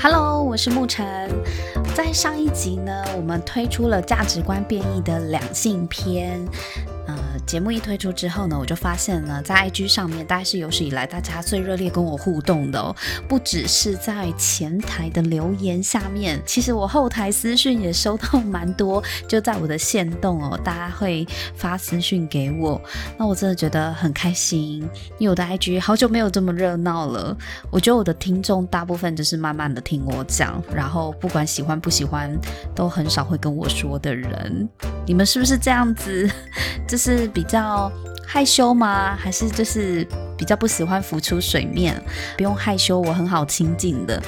Hello，我是沐晨。在上一集呢，我们推出了价值观变异的两性篇。节目一推出之后呢，我就发现呢，在 IG 上面，大概是有史以来大家最热烈跟我互动的哦。不只是在前台的留言下面，其实我后台私讯也收到蛮多，就在我的线动哦，大家会发私讯给我，那我真的觉得很开心，因为我的 IG 好久没有这么热闹了。我觉得我的听众大部分就是慢慢的听我讲，然后不管喜欢不喜欢，都很少会跟我说的人。你们是不是这样子？就是比较害羞吗？还是就是比较不喜欢浮出水面？不用害羞，我很好亲近的。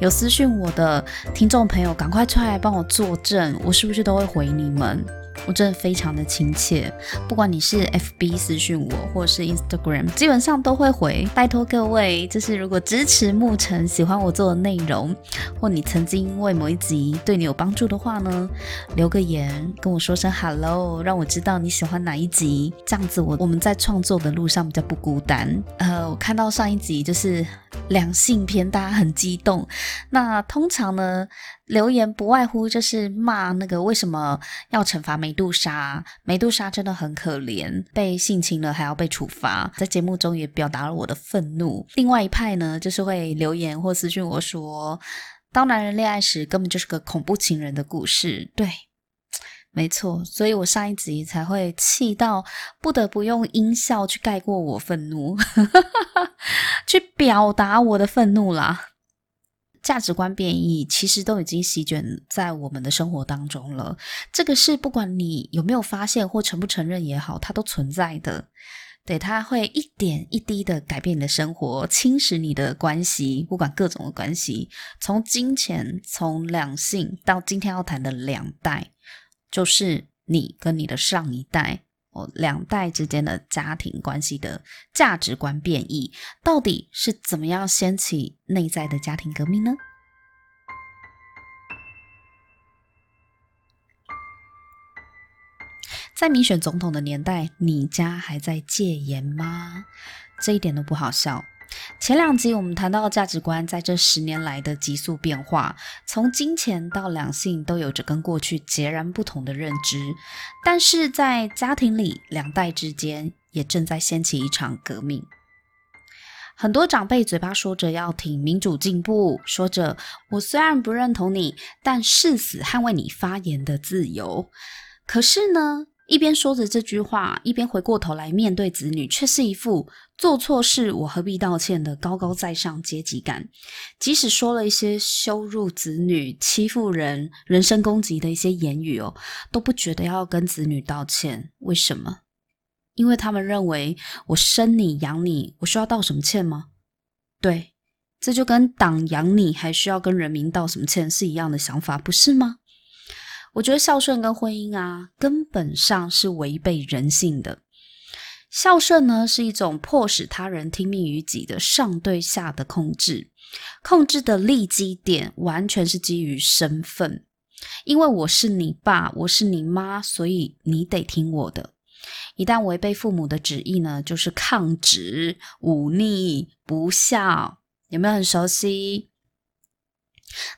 有私讯我的听众朋友，赶快出来帮我作证，我是不是都会回你们？我真的非常的亲切，不管你是 FB 私讯我，或是 Instagram，基本上都会回。拜托各位，就是如果支持沐晨，喜欢我做的内容，或你曾经因为某一集对你有帮助的话呢，留个言跟我说声 Hello，让我知道你喜欢哪一集，这样子我我们在创作的路上比较不孤单。呃，我看到上一集就是两性篇，大家很激动。那通常呢，留言不外乎就是骂那个为什么要惩罚梅杜莎？梅杜莎真的很可怜，被性侵了还要被处罚。在节目中也表达了我的愤怒。另外一派呢，就是会留言或私讯我说，当男人恋爱时根本就是个恐怖情人的故事。对，没错，所以我上一集才会气到不得不用音效去盖过我愤怒，去表达我的愤怒啦。价值观变异其实都已经席卷在我们的生活当中了。这个是不管你有没有发现或承不承认也好，它都存在的。对，它会一点一滴的改变你的生活，侵蚀你的关系，不管各种的关系，从金钱、从两性到今天要谈的两代，就是你跟你的上一代。哦，两代之间的家庭关系的价值观变异，到底是怎么样掀起内在的家庭革命呢？在民选总统的年代，你家还在戒严吗？这一点都不好笑。前两集我们谈到价值观在这十年来的急速变化，从金钱到两性都有着跟过去截然不同的认知，但是在家庭里，两代之间也正在掀起一场革命。很多长辈嘴巴说着要挺民主进步，说着我虽然不认同你，但誓死捍卫你发言的自由。可是呢，一边说着这句话，一边回过头来面对子女，却是一副做错事我何必道歉的高高在上阶级感。即使说了一些羞辱子女、欺负人、人身攻击的一些言语哦，都不觉得要跟子女道歉。为什么？因为他们认为我生你养你，我需要道什么歉吗？对，这就跟党养你还需要跟人民道什么歉是一样的想法，不是吗？我觉得孝顺跟婚姻啊，根本上是违背人性的。孝顺呢，是一种迫使他人听命于己的上对下的控制，控制的立基点完全是基于身份，因为我是你爸，我是你妈，所以你得听我的。一旦违背父母的旨意呢，就是抗旨、忤逆、不孝。有没有很熟悉？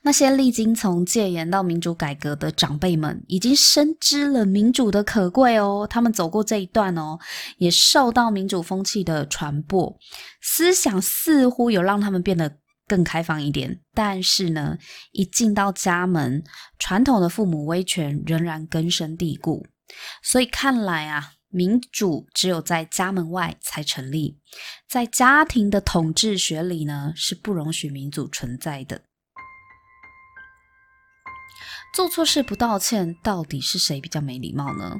那些历经从戒严到民主改革的长辈们，已经深知了民主的可贵哦。他们走过这一段哦，也受到民主风气的传播，思想似乎有让他们变得更开放一点。但是呢，一进到家门，传统的父母威权仍然根深蒂固。所以看来啊，民主只有在家门外才成立，在家庭的统治学里呢，是不容许民主存在的。做错事不道歉，到底是谁比较没礼貌呢？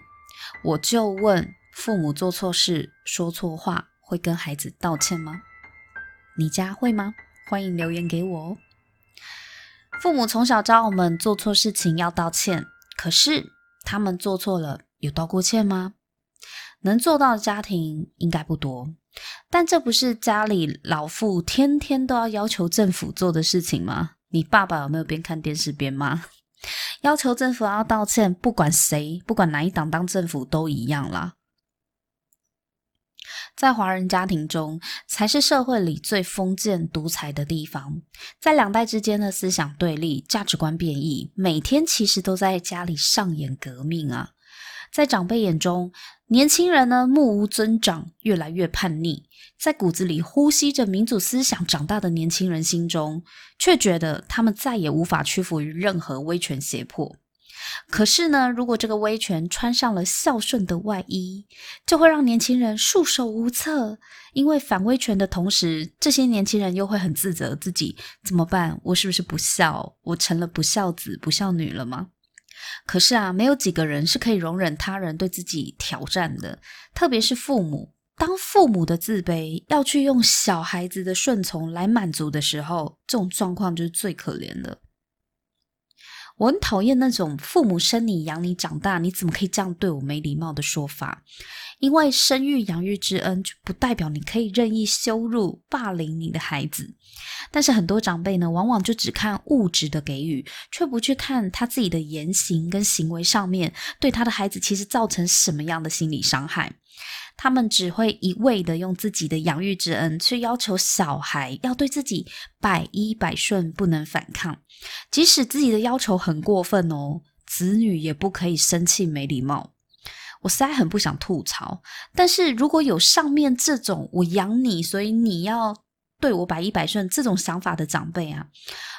我就问：父母做错事、说错话，会跟孩子道歉吗？你家会吗？欢迎留言给我哦。父母从小教我们做错事情要道歉，可是他们做错了有道过歉吗？能做到的家庭应该不多，但这不是家里老父天天都要要求政府做的事情吗？你爸爸有没有边看电视边骂？要求政府要道歉，不管谁，不管哪一党当政府都一样啦。在华人家庭中，才是社会里最封建独裁的地方。在两代之间的思想对立、价值观变异，每天其实都在家里上演革命啊！在长辈眼中，年轻人呢，目无尊长，越来越叛逆；在骨子里呼吸着民主思想长大的年轻人心中，却觉得他们再也无法屈服于任何威权胁迫。可是呢，如果这个威权穿上了孝顺的外衣，就会让年轻人束手无策。因为反威权的同时，这些年轻人又会很自责自己怎么办？我是不是不孝？我成了不孝子、不孝女了吗？可是啊，没有几个人是可以容忍他人对自己挑战的，特别是父母。当父母的自卑要去用小孩子的顺从来满足的时候，这种状况就是最可怜的。我很讨厌那种父母生你养你长大，你怎么可以这样对我没礼貌的说法？因为生育养育之恩，就不代表你可以任意羞辱霸凌你的孩子。但是很多长辈呢，往往就只看物质的给予，却不去看他自己的言行跟行为上面对他的孩子其实造成什么样的心理伤害。他们只会一味的用自己的养育之恩去要求小孩要对自己百依百顺，不能反抗。即使自己的要求很过分哦，子女也不可以生气没礼貌。我实在很不想吐槽，但是如果有上面这种我养你，所以你要对我百依百顺这种想法的长辈啊。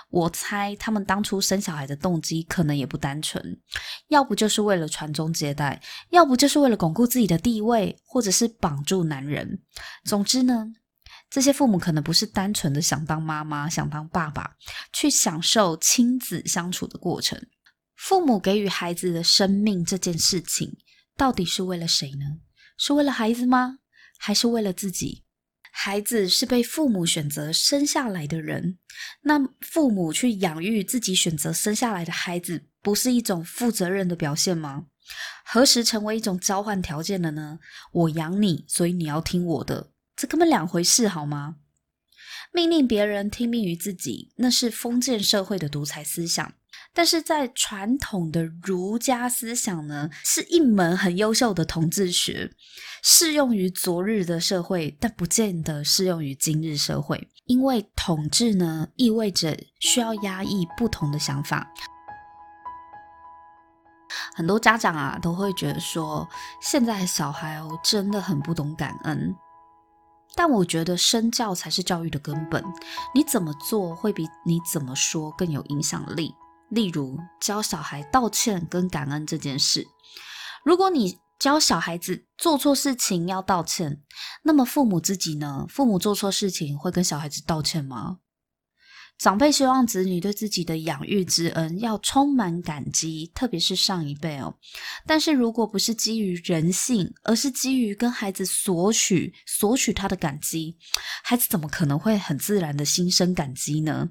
我猜他们当初生小孩的动机可能也不单纯，要不就是为了传宗接代，要不就是为了巩固自己的地位，或者是绑住男人。总之呢，这些父母可能不是单纯的想当妈妈、想当爸爸，去享受亲子相处的过程。父母给予孩子的生命这件事情，到底是为了谁呢？是为了孩子吗？还是为了自己？孩子是被父母选择生下来的人，那父母去养育自己选择生下来的孩子，不是一种负责任的表现吗？何时成为一种交换条件了呢？我养你，所以你要听我的，这根本两回事，好吗？命令别人听命于自己，那是封建社会的独裁思想。但是在传统的儒家思想呢，是一门很优秀的统治学，适用于昨日的社会，但不见得适用于今日社会。因为统治呢，意味着需要压抑不同的想法。很多家长啊，都会觉得说，现在的小孩哦，真的很不懂感恩。但我觉得身教才是教育的根本，你怎么做会比你怎么说更有影响力。例如教小孩道歉跟感恩这件事，如果你教小孩子做错事情要道歉，那么父母自己呢？父母做错事情会跟小孩子道歉吗？长辈希望子女对自己的养育之恩要充满感激，特别是上一辈哦。但是如果不是基于人性，而是基于跟孩子索取索取他的感激，孩子怎么可能会很自然的心生感激呢？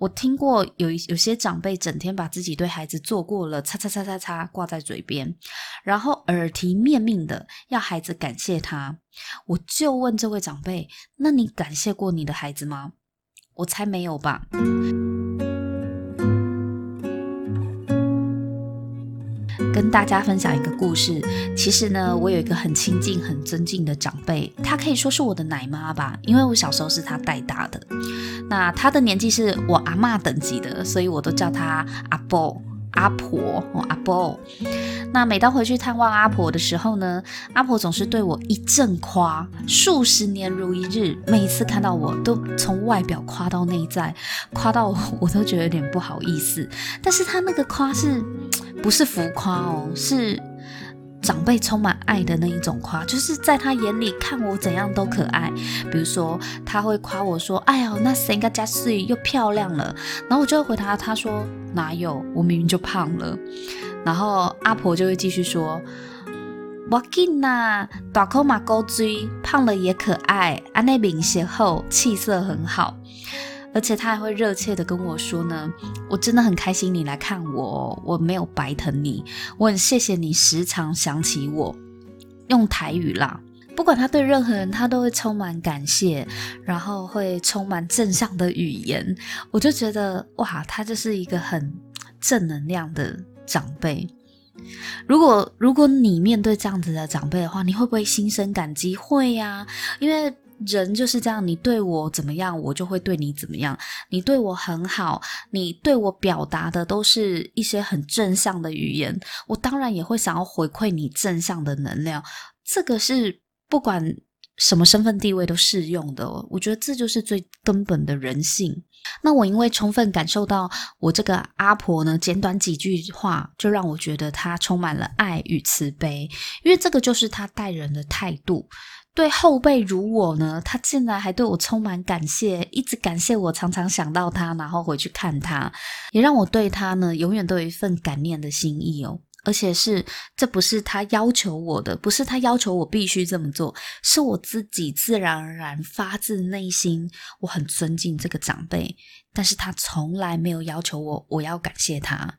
我听过有有些长辈整天把自己对孩子做过了擦擦擦擦擦挂在嘴边，然后耳提面命的要孩子感谢他。我就问这位长辈：那你感谢过你的孩子吗？我猜没有吧。跟大家分享一个故事。其实呢，我有一个很亲近、很尊敬的长辈，她可以说是我的奶妈吧，因为我小时候是她带大的。那她的年纪是我阿嬷等级的，所以我都叫她阿婆、阿婆、哦、阿婆。那每当回去探望阿婆的时候呢，阿婆总是对我一阵夸，数十年如一日。每一次看到我都从外表夸到内在，夸到我，我都觉得有点不好意思。但是她那个夸是。不是浮夸哦，是长辈充满爱的那一种夸，就是在他眼里看我怎样都可爱。比如说，他会夸我说：“哎呀，那谁家家水又漂亮了。”然后我就会回答他说：“哪有，我明明就胖了。”然后阿婆就会继续说：“我紧呐，大口马高追，胖了也可爱，安内明显后气色很好。”而且他还会热切的跟我说呢，我真的很开心你来看我，我没有白疼你，我很谢谢你时常想起我。用台语啦，不管他对任何人，他都会充满感谢，然后会充满正向的语言。我就觉得哇，他就是一个很正能量的长辈。如果如果你面对这样子的长辈的话，你会不会心生感激？会呀，因为人就是这样，你对我怎么样，我就会对你怎么样。你对我很好，你对我表达的都是一些很正向的语言，我当然也会想要回馈你正向的能量。这个是不管什么身份地位都适用的，我觉得这就是最根本的人性。那我因为充分感受到我这个阿婆呢，简短几句话就让我觉得她充满了爱与慈悲，因为这个就是她待人的态度。对后辈如我呢，他竟然还对我充满感谢，一直感谢我，常常想到他，然后回去看他，也让我对他呢永远都有一份感念的心意哦。而且是，这不是他要求我的，不是他要求我必须这么做，是我自己自然而然发自内心，我很尊敬这个长辈，但是他从来没有要求我，我要感谢他，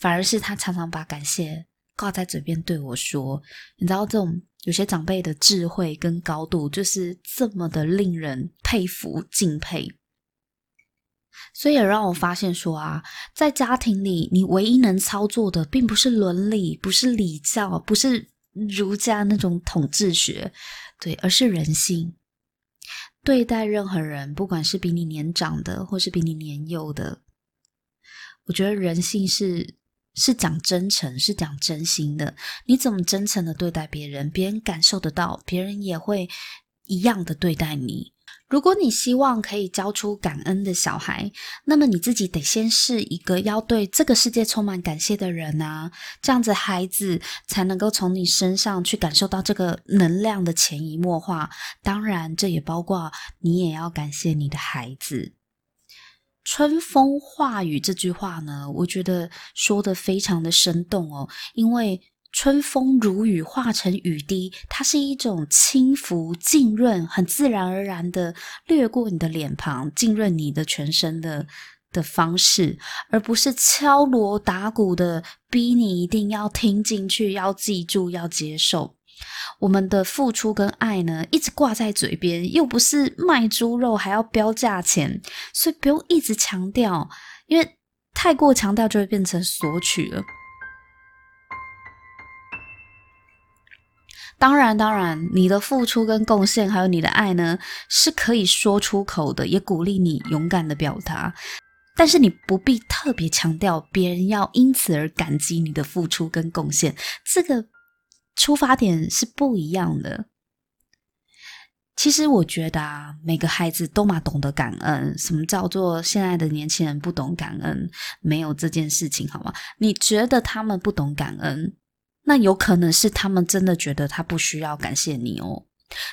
反而是他常常把感谢挂在嘴边对我说，你知道这种有些长辈的智慧跟高度，就是这么的令人佩服敬佩。所以也让我发现说啊，在家庭里，你唯一能操作的，并不是伦理，不是礼教，不是儒家那种统治学，对，而是人性。对待任何人，不管是比你年长的，或是比你年幼的，我觉得人性是是讲真诚，是讲真心的。你怎么真诚的对待别人，别人感受得到，别人也会一样的对待你。如果你希望可以教出感恩的小孩，那么你自己得先是一个要对这个世界充满感谢的人啊，这样子孩子才能够从你身上去感受到这个能量的潜移默化。当然，这也包括你也要感谢你的孩子。春风化雨这句话呢，我觉得说的非常的生动哦，因为。春风如雨化成雨滴，它是一种轻浮、浸润、很自然而然的掠过你的脸庞、浸润你的全身的的方式，而不是敲锣打鼓的逼你一定要听进去、要记住、要接受。我们的付出跟爱呢，一直挂在嘴边，又不是卖猪肉还要标价钱，所以不用一直强调，因为太过强调就会变成索取了。当然，当然，你的付出跟贡献，还有你的爱呢，是可以说出口的，也鼓励你勇敢的表达。但是你不必特别强调别人要因此而感激你的付出跟贡献，这个出发点是不一样的。其实我觉得啊，每个孩子都嘛懂得感恩。什么叫做现在的年轻人不懂感恩？没有这件事情，好吗？你觉得他们不懂感恩？那有可能是他们真的觉得他不需要感谢你哦，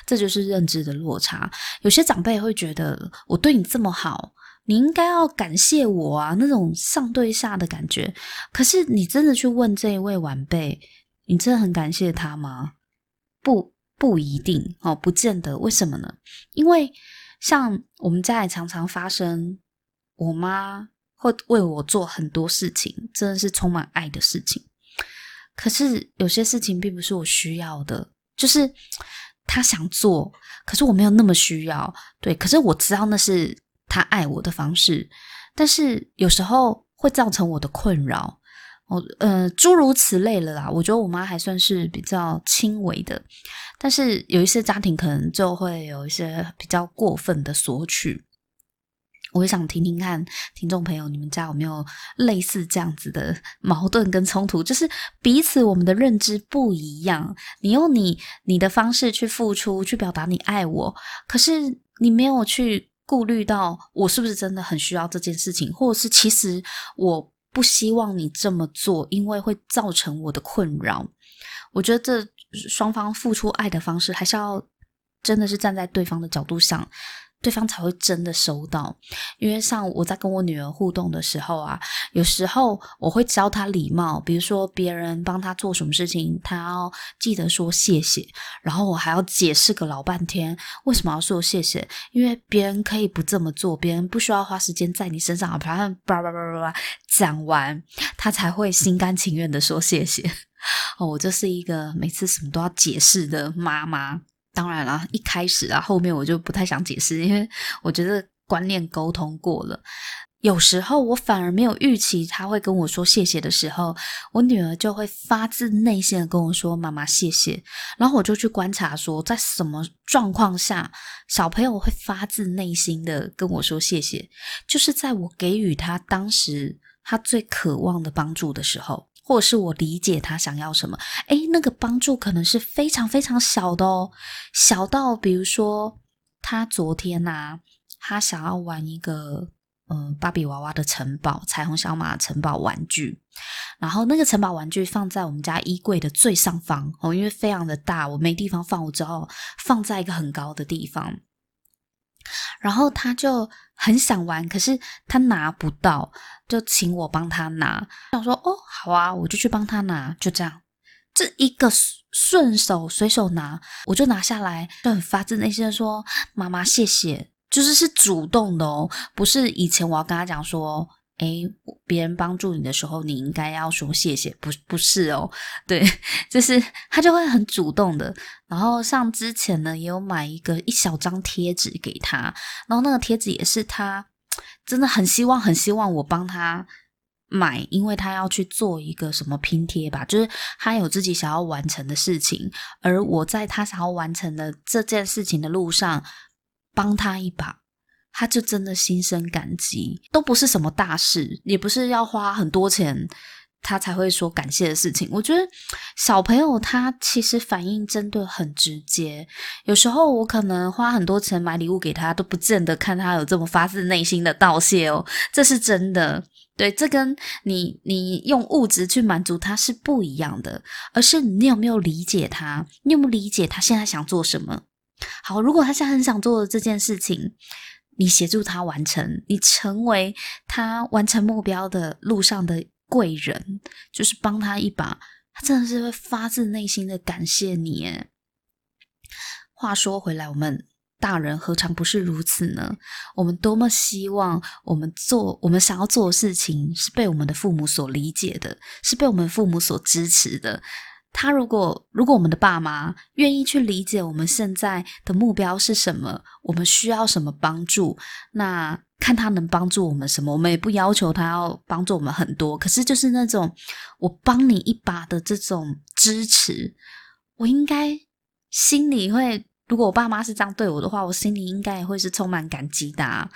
这就是认知的落差。有些长辈会觉得我对你这么好，你应该要感谢我啊，那种上对下的感觉。可是你真的去问这一位晚辈，你真的很感谢他吗？不，不一定哦，不见得。为什么呢？因为像我们家也常常发生，我妈会为我做很多事情，真的是充满爱的事情。可是有些事情并不是我需要的，就是他想做，可是我没有那么需要。对，可是我知道那是他爱我的方式，但是有时候会造成我的困扰。我呃，诸如此类了啦。我觉得我妈还算是比较轻微的，但是有一些家庭可能就会有一些比较过分的索取。我也想听听看，听众朋友，你们家有没有类似这样子的 矛盾跟冲突？就是彼此我们的认知不一样，你用你你的方式去付出，去表达你爱我，可是你没有去顾虑到我是不是真的很需要这件事情，或者是其实我不希望你这么做，因为会造成我的困扰。我觉得这双方付出爱的方式，还是要真的是站在对方的角度上。对方才会真的收到，因为像我在跟我女儿互动的时候啊，有时候我会教她礼貌，比如说别人帮她做什么事情，她要记得说谢谢，然后我还要解释个老半天为什么要说谢谢，因为别人可以不这么做，别人不需要花时间在你身上，把他叭叭叭叭叭讲完，他才会心甘情愿的说谢谢。哦，我就是一个每次什么都要解释的妈妈。当然了，一开始啊，后面我就不太想解释，因为我觉得观念沟通过了。有时候我反而没有预期他会跟我说谢谢的时候，我女儿就会发自内心的跟我说：“妈妈，谢谢。”然后我就去观察说，在什么状况下小朋友会发自内心的跟我说谢谢，就是在我给予他当时他最渴望的帮助的时候，或者是我理解他想要什么。诶，那个帮助可能是非常非常小的哦，小到比如说他昨天呐、啊，他想要玩一个。嗯，芭比娃娃的城堡，彩虹小马城堡玩具，然后那个城堡玩具放在我们家衣柜的最上方哦，因为非常的大，我没地方放，我只好放在一个很高的地方。然后他就很想玩，可是他拿不到，就请我帮他拿。想说：“哦，好啊，我就去帮他拿。”就这样，这一个顺手随手拿，我就拿下来，就很发自内心的说：“妈妈，谢谢。”就是是主动的哦，不是以前我要跟他讲说，诶，别人帮助你的时候，你应该要说谢谢，不不是哦，对，就是他就会很主动的。然后像之前呢，也有买一个一小张贴纸给他，然后那个贴纸也是他真的很希望很希望我帮他买，因为他要去做一个什么拼贴吧，就是他有自己想要完成的事情，而我在他想要完成的这件事情的路上。帮他一把，他就真的心生感激，都不是什么大事，也不是要花很多钱他才会说感谢的事情。我觉得小朋友他其实反应真的很直接，有时候我可能花很多钱买礼物给他，都不见得看他有这么发自内心的道谢哦，这是真的。对，这跟你你用物质去满足他是不一样的，而是你有没有理解他，你有没有理解他现在想做什么。好，如果他现在很想做的这件事情，你协助他完成，你成为他完成目标的路上的贵人，就是帮他一把，他真的是会发自内心的感谢你。话说回来，我们大人何尝不是如此呢？我们多么希望我们做我们想要做的事情是被我们的父母所理解的，是被我们父母所支持的。他如果如果我们的爸妈愿意去理解我们现在的目标是什么，我们需要什么帮助，那看他能帮助我们什么，我们也不要求他要帮助我们很多，可是就是那种我帮你一把的这种支持，我应该心里会，如果我爸妈是这样对我的话，我心里应该也会是充满感激的。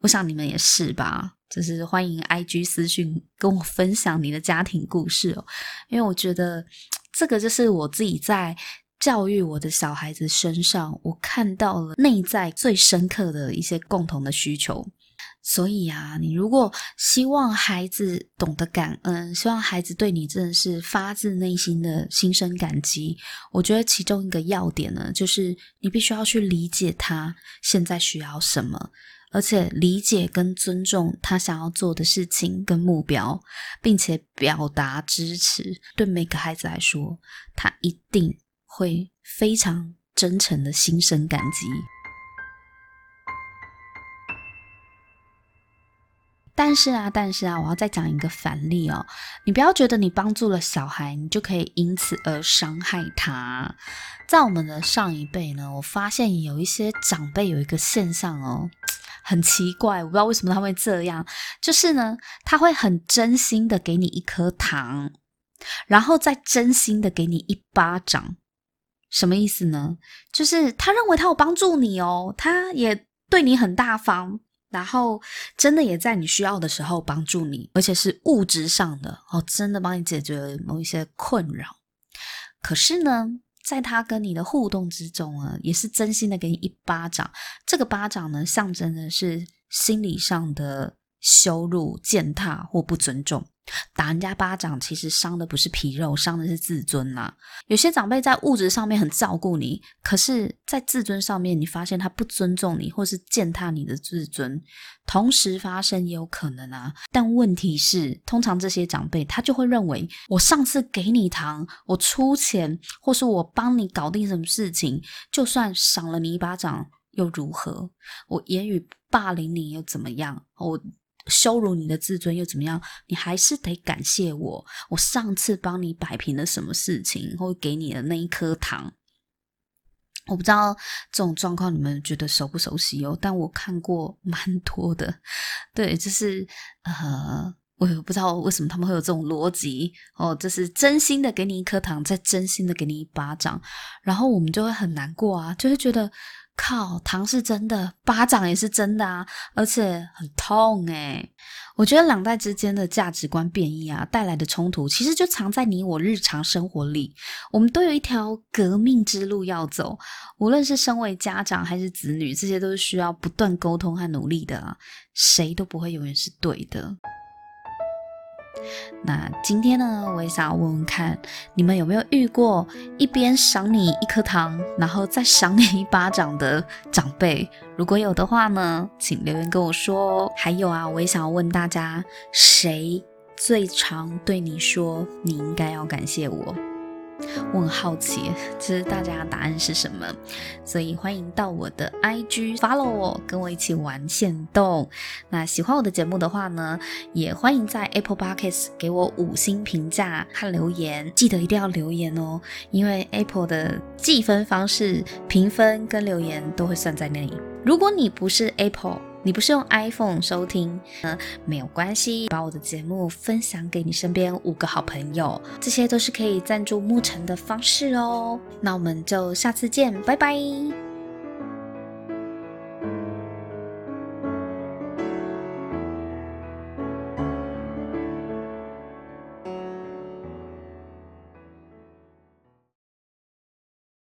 我想你们也是吧，就是欢迎 IG 私讯跟我分享你的家庭故事哦，因为我觉得。这个就是我自己在教育我的小孩子身上，我看到了内在最深刻的一些共同的需求。所以啊，你如果希望孩子懂得感恩，希望孩子对你真的是发自内心的心生感激，我觉得其中一个要点呢，就是你必须要去理解他现在需要什么。而且理解跟尊重他想要做的事情跟目标，并且表达支持，对每个孩子来说，他一定会非常真诚的心生感激。但是啊，但是啊，我要再讲一个反例哦，你不要觉得你帮助了小孩，你就可以因此而伤害他。在我们的上一辈呢，我发现有一些长辈有一个现象哦。很奇怪，我不知道为什么他会这样。就是呢，他会很真心的给你一颗糖，然后再真心的给你一巴掌。什么意思呢？就是他认为他有帮助你哦，他也对你很大方，然后真的也在你需要的时候帮助你，而且是物质上的哦，真的帮你解决了某一些困扰。可是呢，在他跟你的互动之中啊，也是真心的给你一巴掌。这个巴掌呢，象征的是心理上的羞辱、践踏或不尊重。打人家巴掌，其实伤的不是皮肉，伤的是自尊呐、有些长辈在物质上面很照顾你，可是，在自尊上面，你发现他不尊重你，或是践踏你的自尊，同时发生也有可能啊。但问题是，通常这些长辈他就会认为，我上次给你糖，我出钱，或是我帮你搞定什么事情，就算赏了你一巴掌又如何？我言语霸凌你又怎么样？我。羞辱你的自尊又怎么样？你还是得感谢我。我上次帮你摆平了什么事情，或给你的那一颗糖。我不知道这种状况你们觉得熟不熟悉哦？但我看过蛮多的，对，就是呃，我也不知道为什么他们会有这种逻辑哦，就是真心的给你一颗糖，再真心的给你一巴掌，然后我们就会很难过啊，就会觉得。靠，糖是真的，巴掌也是真的啊，而且很痛诶。我觉得两代之间的价值观变异啊，带来的冲突，其实就藏在你我日常生活里。我们都有一条革命之路要走，无论是身为家长还是子女，这些都是需要不断沟通和努力的啊，谁都不会永远是对的。那今天呢，我也想要问问看，你们有没有遇过一边赏你一颗糖，然后再赏你一巴掌的长辈？如果有的话呢，请留言跟我说。还有啊，我也想要问大家，谁最常对你说你应该要感谢我？我很好奇，其实大家的答案是什么？所以欢迎到我的 IG follow 我，跟我一起玩线动。那喜欢我的节目的话呢，也欢迎在 Apple Podcast 给我五星评价和留言，记得一定要留言哦，因为 Apple 的计分方式、评分跟留言都会算在那里。如果你不是 Apple。你不是用 iPhone 收听，呃，没有关系，把我的节目分享给你身边五个好朋友，这些都是可以赞助牧尘的方式哦。那我们就下次见，拜拜。